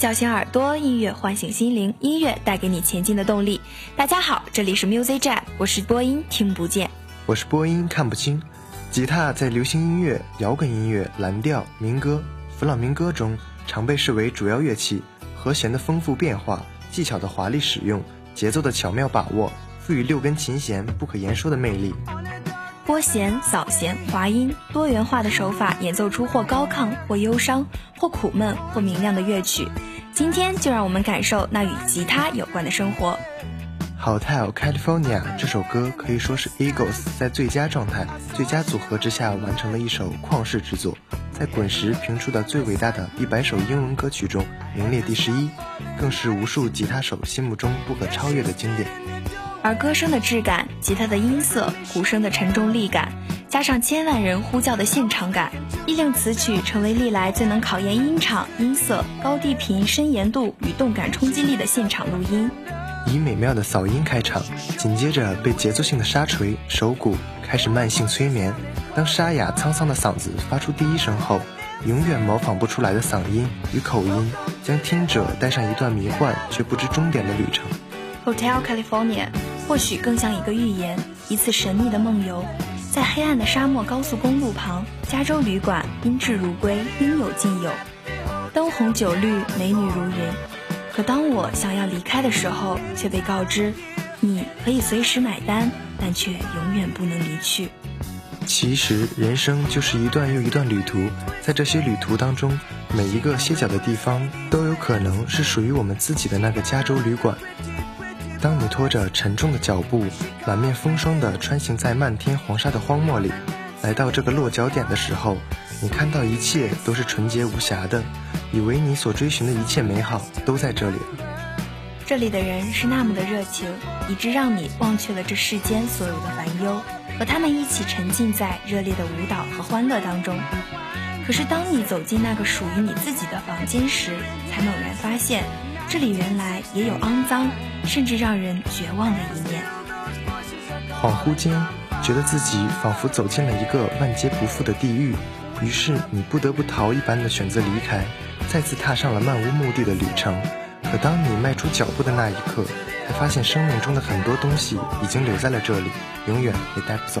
叫醒耳朵，音乐唤醒心灵，音乐带给你前进的动力。大家好，这里是 Music Jam，我是播音听不见，我是播音看不清。吉他在流行音乐、摇滚音乐、蓝调、民歌、弗朗明哥中常被视为主要乐器。和弦的丰富变化，技巧的华丽使用，节奏的巧妙把握，赋予六根琴弦不可言说的魅力。拨弦、扫弦、滑音，多元化的手法演奏出或高亢、或忧伤、或苦闷、或明亮的乐曲。今天就让我们感受那与吉他有关的生活。《Hotel California》这首歌可以说是 Eagles 在最佳状态、最佳组合之下完成了一首旷世之作，在滚石评出的最伟大的一百首英文歌曲中名列第十一，更是无数吉他手心目中不可超越的经典。而歌声的质感、吉他的音色、鼓声的沉重力感，加上千万人呼叫的现场感，亦令此曲成为历来最能考验音场、音色、高低频、深延度与动感冲击力的现场录音。以美妙的嗓音开场，紧接着被节奏性的沙锤、手鼓开始慢性催眠。当沙哑沧桑的嗓子发出第一声后，永远模仿不出来的嗓音与口音，将听者带上一段迷幻却不知终点的旅程。Hotel California 或许更像一个寓言，一次神秘的梦游，在黑暗的沙漠高速公路旁，加州旅馆宾至如归，应有尽有，灯红酒绿，美女如云。可当我想要离开的时候，却被告知，你可以随时买单，但却永远不能离去。其实，人生就是一段又一段旅途，在这些旅途当中，每一个歇脚的地方，都有可能是属于我们自己的那个加州旅馆。当你拖着沉重的脚步，满面风霜地穿行在漫天黄沙的荒漠里，来到这个落脚点的时候，你看到一切都是纯洁无瑕的，以为你所追寻的一切美好都在这里了。这里的人是那么的热情，以致让你忘却了这世间所有的烦忧，和他们一起沉浸在热烈的舞蹈和欢乐当中。可是当你走进那个属于你自己的房间时，才猛然发现。这里原来也有肮脏，甚至让人绝望的一面。恍惚间，觉得自己仿佛走进了一个万劫不复的地狱，于是你不得不逃一般的选择离开，再次踏上了漫无目的的旅程。可当你迈出脚步的那一刻，才发现生命中的很多东西已经留在了这里，永远也带不走。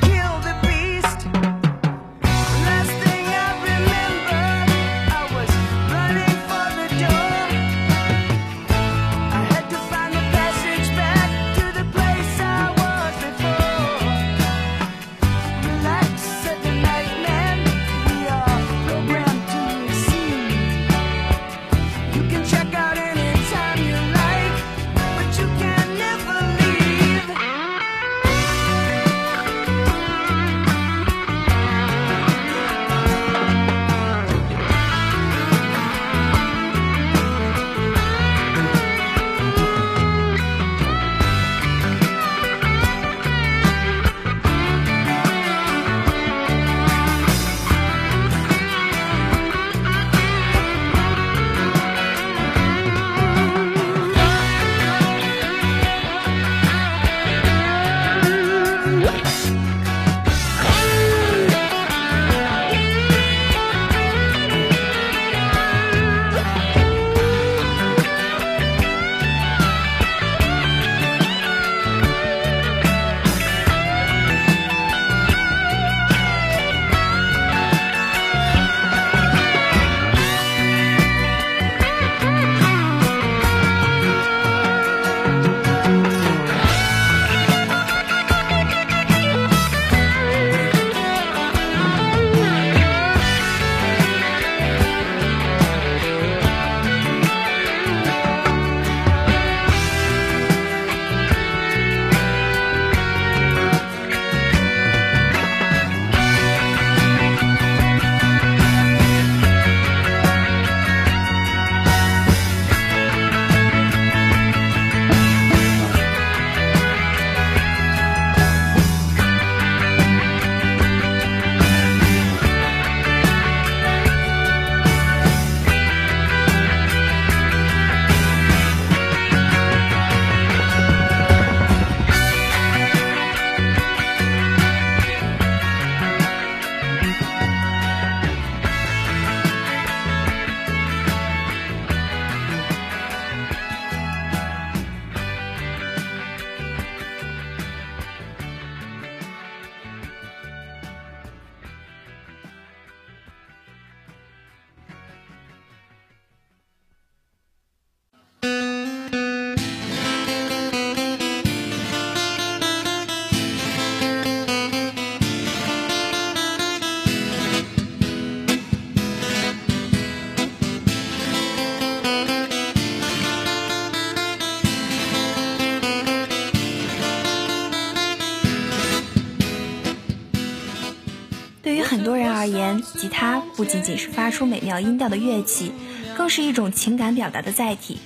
它，不仅仅是发出美妙音调的乐器，更是一种情感表达的载体。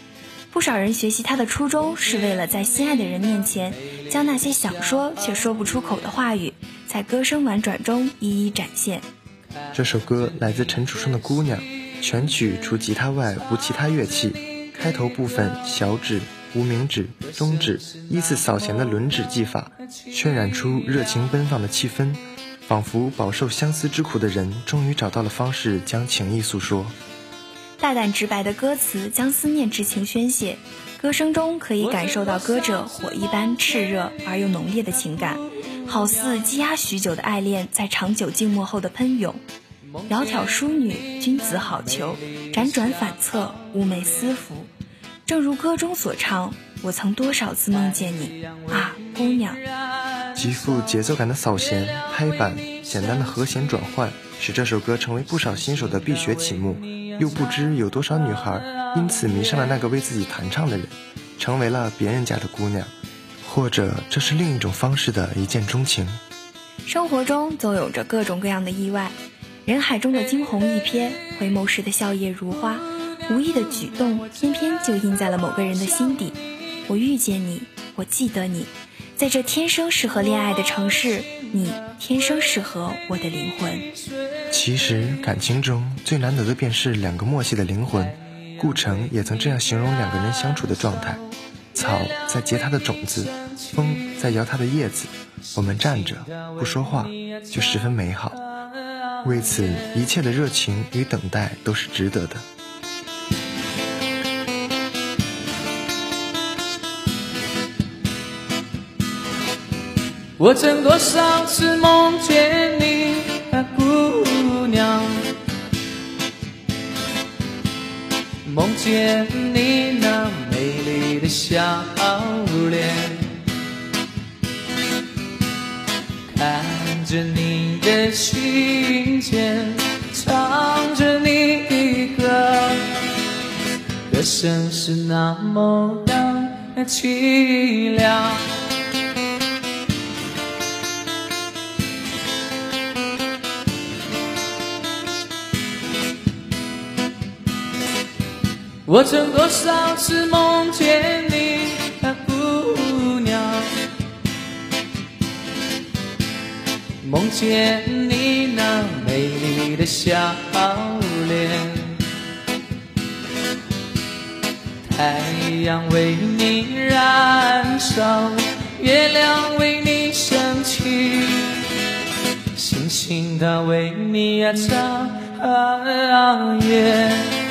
不少人学习它的初衷，是为了在心爱的人面前，将那些想说却说不出口的话语，在歌声婉转中一一展现。这首歌来自陈楚生的《姑娘》，全曲除吉他外无其他乐器。开头部分，小指、无名指、中指依次扫弦的轮指技法，渲染出热情奔放的气氛，仿佛饱受相思之苦的人终于找到了方式将情意诉说。大胆直白的歌词将思念之情宣泄，歌声中可以感受到歌者火一般炽热而又浓烈的情感，好似积压许久的爱恋在长久静默后的喷涌。窈窕淑女，君子好逑，辗转反侧，寤寐思服。正如歌中所唱，我曾多少次梦见你啊，姑娘。极富节奏感的扫弦、拍板，简单的和弦转换，使这首歌成为不少新手的必学曲目。又不知有多少女孩因此迷上了那个为自己弹唱的人，成为了别人家的姑娘，或者这是另一种方式的一见钟情。生活中总有着各种各样的意外，人海中的惊鸿一瞥，回眸时的笑靥如花，无意的举动偏偏就印在了某个人的心底。我遇见你，我记得你，在这天生适合恋爱的城市，你天生适合我的灵魂。其实感情中最难得的便是两个默契的灵魂。顾城也曾这样形容两个人相处的状态：草在结它的种子，风在摇它的叶子。我们站着不说话，就十分美好。为此，一切的热情与等待都是值得的。我曾多少次梦见你，姑娘，梦见你那美丽的笑脸，看着你的信笺，唱着你的歌，歌声是那么的凄凉。我曾多少次梦见你，姑娘，梦见你那美丽的笑脸，太阳为你燃烧，月亮为你升起，星星它为你啊眨眼。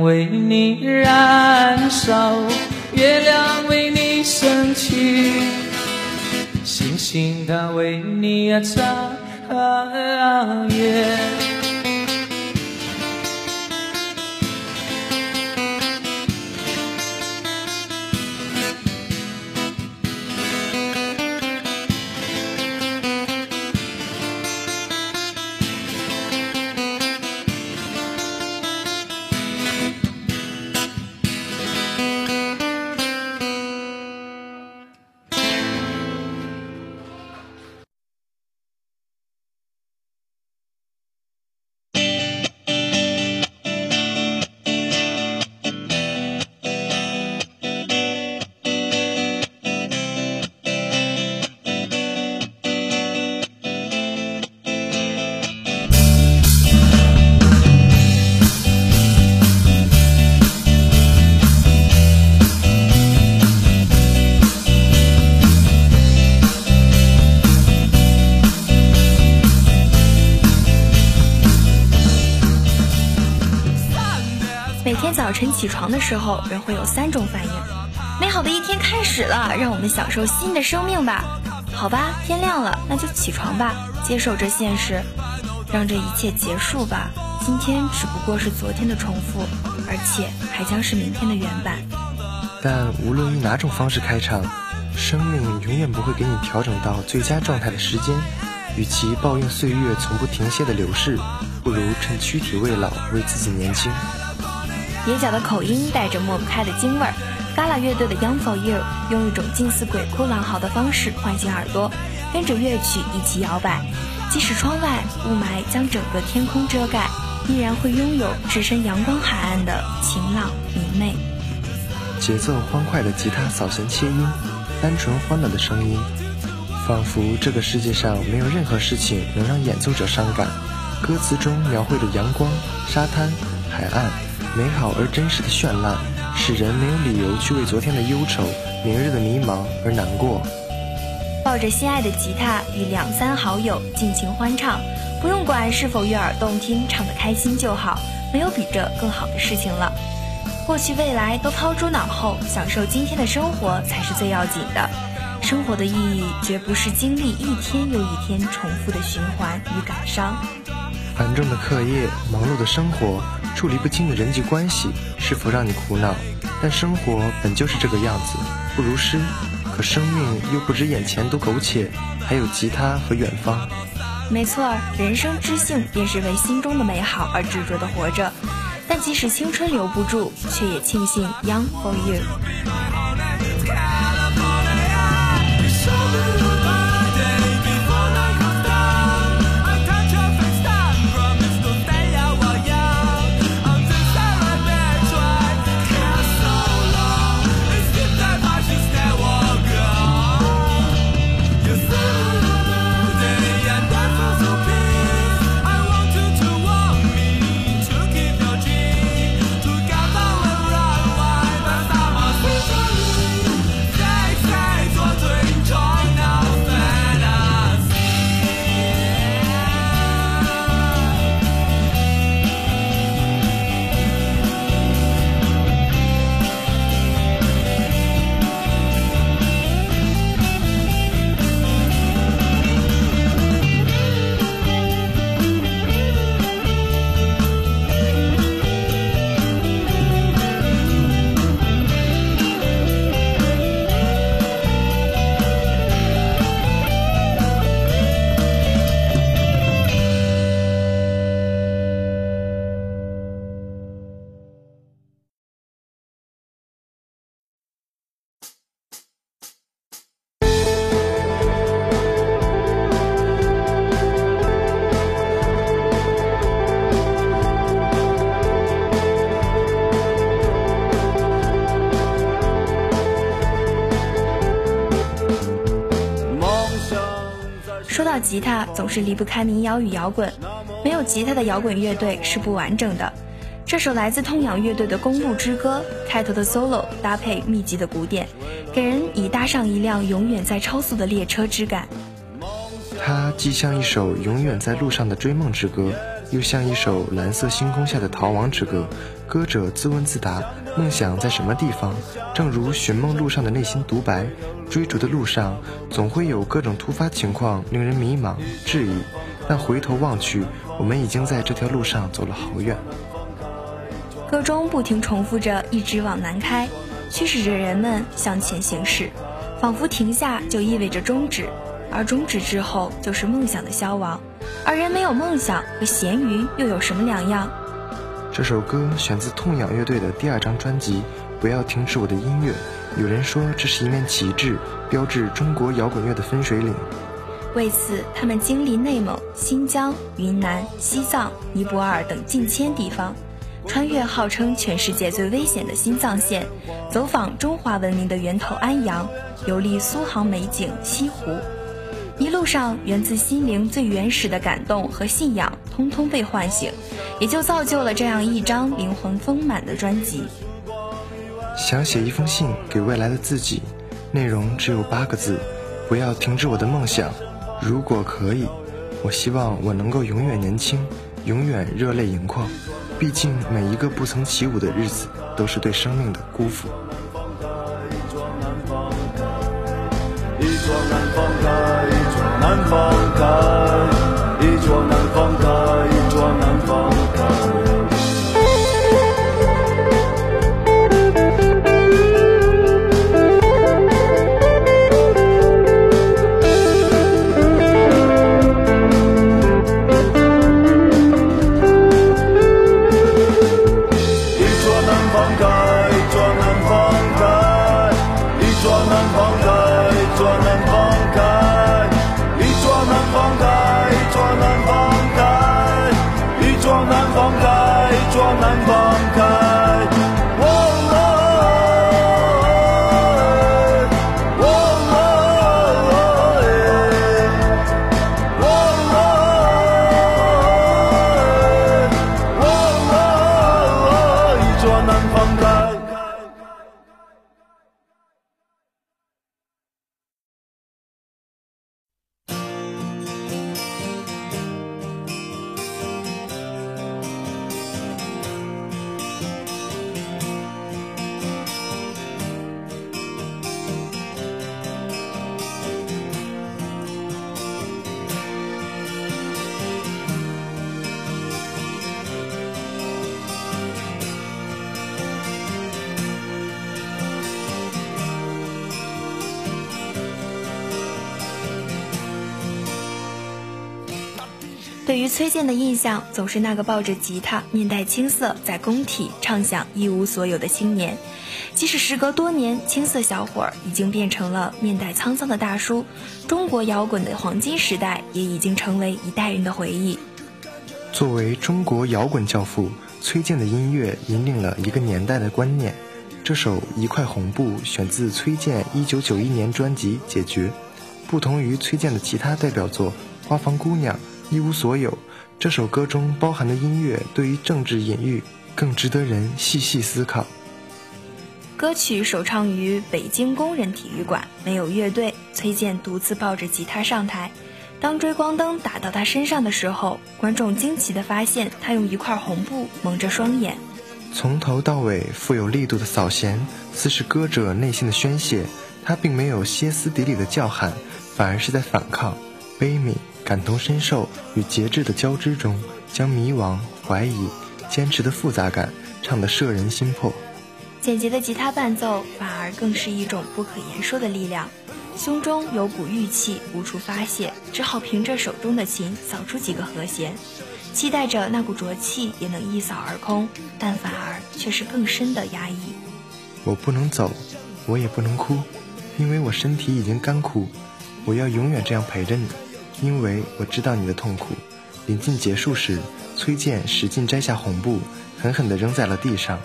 为你燃烧，月亮为你升起，星星它为你啊眨。眼。起床的时候，人会有三种反应。美好的一天开始了，让我们享受新的生命吧。好吧，天亮了，那就起床吧，接受这现实，让这一切结束吧。今天只不过是昨天的重复，而且还将是明天的原版。但无论以哪种方式开场，生命永远不会给你调整到最佳状态的时间。与其抱怨岁月从不停歇的流逝，不如趁躯体未老，为自己年轻。蹩脚的口音带着抹不开的京味儿，Gala 乐队的《Young for You》用一种近似鬼哭狼嚎的方式唤醒耳朵，跟着乐曲一起摇摆。即使窗外雾霾将整个天空遮盖，依然会拥有置身阳光海岸的晴朗明媚。节奏欢快的吉他扫弦切音，单纯欢乐的声音。仿佛这个世界上没有任何事情能让演奏者伤感。歌词中描绘的阳光、沙滩、海岸，美好而真实的绚烂，使人没有理由去为昨天的忧愁、明日的迷茫而难过。抱着心爱的吉他，与两三好友尽情欢唱，不用管是否悦耳动听，唱得开心就好，没有比这更好的事情了。过去未来都抛诸脑后，享受今天的生活才是最要紧的。生活的意义绝不是经历一天又一天重复的循环与感伤。繁重的课业、忙碌的生活、处理不清的人际关系，是否让你苦恼？但生活本就是这个样子，不如诗。可生命又不止眼前多苟且，还有吉他和远方。没错，人生之幸便是为心中的美好而执着的活着。但即使青春留不住，却也庆幸 Young for You。吉他总是离不开民谣与摇滚，没有吉他的摇滚乐队是不完整的。这首来自痛仰乐队的《公路之歌》，开头的 solo 搭配密集的鼓点，给人以搭上一辆永远在超速的列车之感。它既像一首永远在路上的追梦之歌，又像一首蓝色星空下的逃亡之歌。歌者自问自答：梦想在什么地方？正如寻梦路上的内心独白。追逐的路上，总会有各种突发情况，令人迷茫、质疑。但回头望去，我们已经在这条路上走了好远。歌中不停重复着“一直往南开”，驱使着人们向前行驶，仿佛停下就意味着终止，而终止之后就是梦想的消亡。而人没有梦想，和咸鱼又有什么两样？这首歌选自痛仰乐队的第二张专辑《不要停止我的音乐》。有人说这是一面旗帜，标志中国摇滚乐的分水岭。为此，他们经历内蒙、新疆、云南、西藏、尼泊尔等近千地方，穿越号称全世界最危险的新藏线，走访中华文明的源头安阳，游历苏杭美景西湖。一路上，源自心灵最原始的感动和信仰，通通被唤醒，也就造就了这样一张灵魂丰满的专辑。想写一封信给未来的自己，内容只有八个字：不要停止我的梦想。如果可以，我希望我能够永远年轻，永远热泪盈眶。毕竟每一个不曾起舞的日子，都是对生命的辜负。一桌难放开，一桌难放开，一桌难崔健的印象，总是那个抱着吉他、面带青涩，在工体唱响一无所有的青年。即使时隔多年，青涩小伙儿已经变成了面带沧桑的大叔，中国摇滚的黄金时代也已经成为一代人的回忆。作为中国摇滚教父，崔健的音乐引领了一个年代的观念。这首《一块红布》选自崔健1991年专辑《解决》，不同于崔健的其他代表作《花房姑娘》《一无所有》，这首歌中包含的音乐对于政治隐喻更值得人细细思考。歌曲首唱于北京工人体育馆，没有乐队，崔健独自抱着吉他上台。当追光灯打到他身上的时候，观众惊奇地发现他用一块红布蒙着双眼。从头到尾富有力度的扫弦，似是歌者内心的宣泄。他并没有歇斯底里的叫喊，反而是在反抗、悲悯、感同身受与节制的交织中，将迷惘、怀疑、坚持的复杂感唱得摄人心魄。简洁的吉他伴奏，反而更是一种不可言说的力量。胸中有股郁气无处发泄，只好凭着手中的琴扫出几个和弦。期待着那股浊气也能一扫而空，但反而却是更深的压抑。我不能走，我也不能哭，因为我身体已经干枯。我要永远这样陪着你，因为我知道你的痛苦。临近结束时，崔健使劲摘下红布，狠狠地扔在了地上。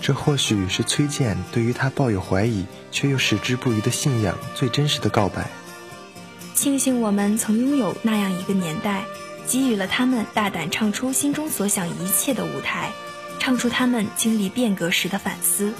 这或许是崔健对于他抱有怀疑却又矢志不渝的信仰最真实的告白。庆幸我们曾拥有那样一个年代。给予了他们大胆唱出心中所想一切的舞台，唱出他们经历变革时的反思。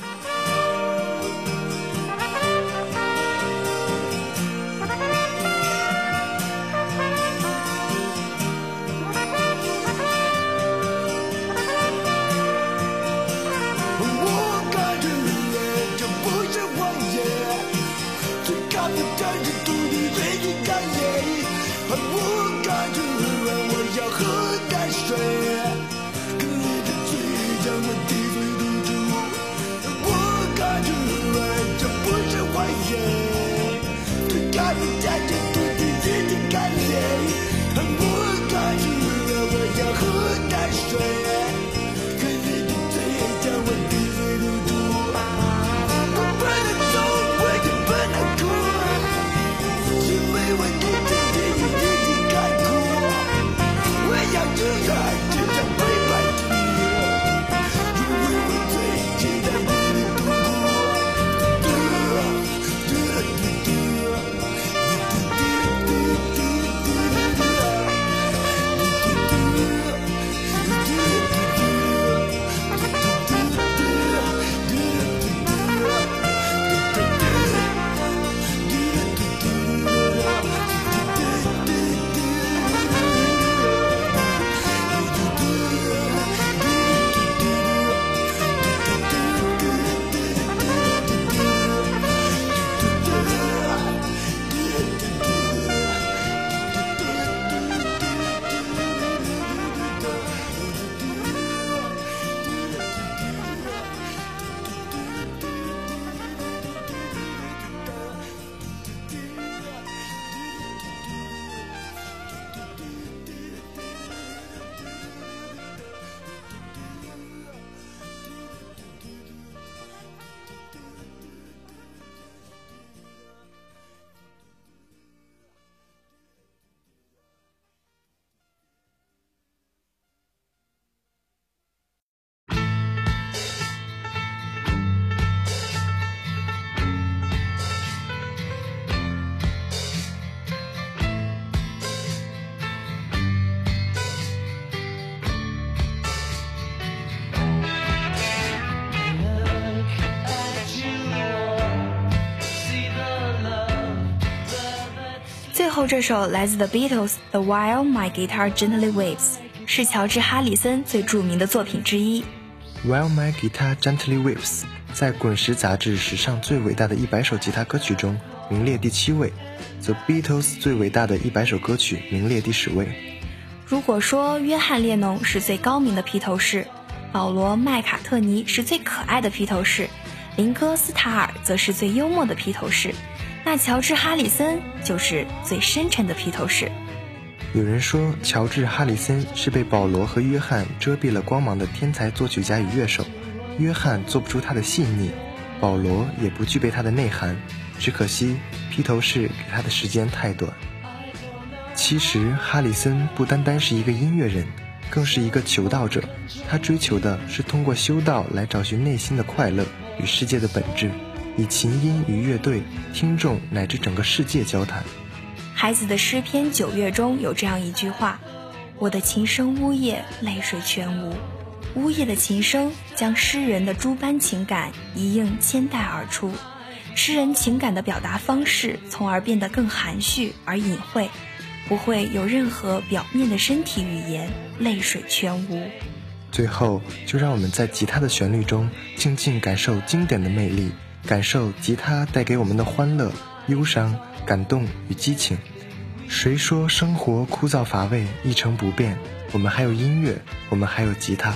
后这首来自 The Beatles 的《While My Guitar Gently Waves》是乔治·哈里森最著名的作品之一。《While My Guitar Gently Waves》在《滚石》杂志史上最伟大的一百首吉他歌曲中名列第七位，《The Beatles》最伟大的一百首歌曲名列第十位。如果说约翰列侬是最高明的披头士，保罗麦卡特尼是最可爱的披头士，林哥斯塔尔则是最幽默的披头士。那乔治·哈里森就是最深沉的披头士。有人说，乔治·哈里森是被保罗和约翰遮蔽了光芒的天才作曲家与乐手。约翰做不出他的细腻，保罗也不具备他的内涵。只可惜披头士给他的时间太短。其实，哈里森不单单是一个音乐人，更是一个求道者。他追求的是通过修道来找寻内心的快乐与世界的本质，以琴音与乐队、听众乃至整个世界交谈。孩子的诗篇九月中有这样一句话：“我的琴声呜咽，泪水全无。”呜咽的琴声将诗人的诸般情感一应千代而出，诗人情感的表达方式从而变得更含蓄而隐晦，不会有任何表面的身体语言，泪水全无。最后，就让我们在吉他的旋律中静静感受经典的魅力，感受吉他带给我们的欢乐、忧伤。感动与激情，谁说生活枯燥乏味、一成不变？我们还有音乐，我们还有吉他。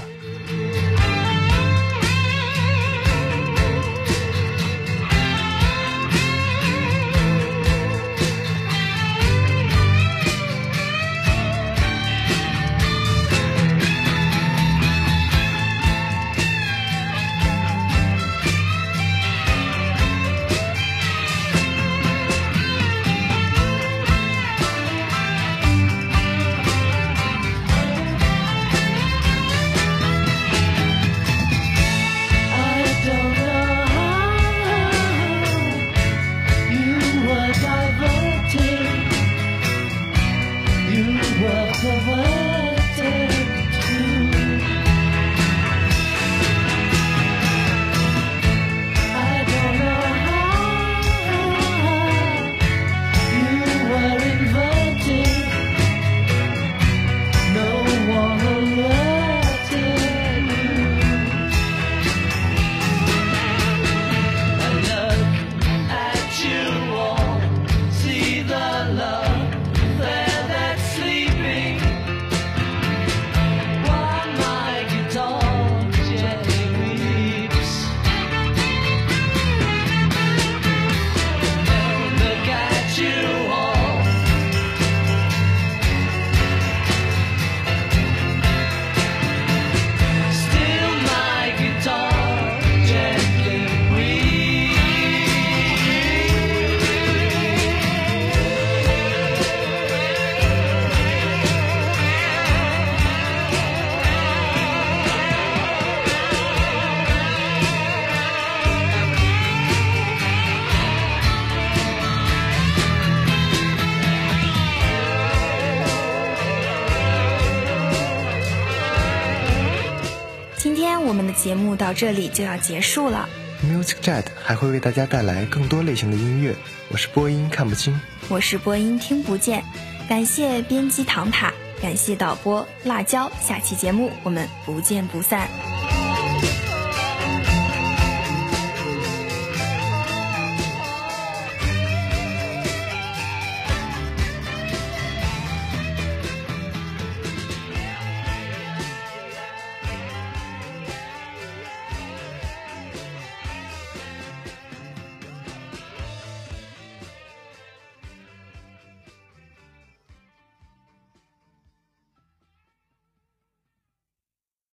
我们的节目到这里就要结束了。Music Jet 还会为大家带来更多类型的音乐。我是播音看不清，我是播音听不见。感谢编辑唐塔，感谢导播辣椒。下期节目我们不见不散。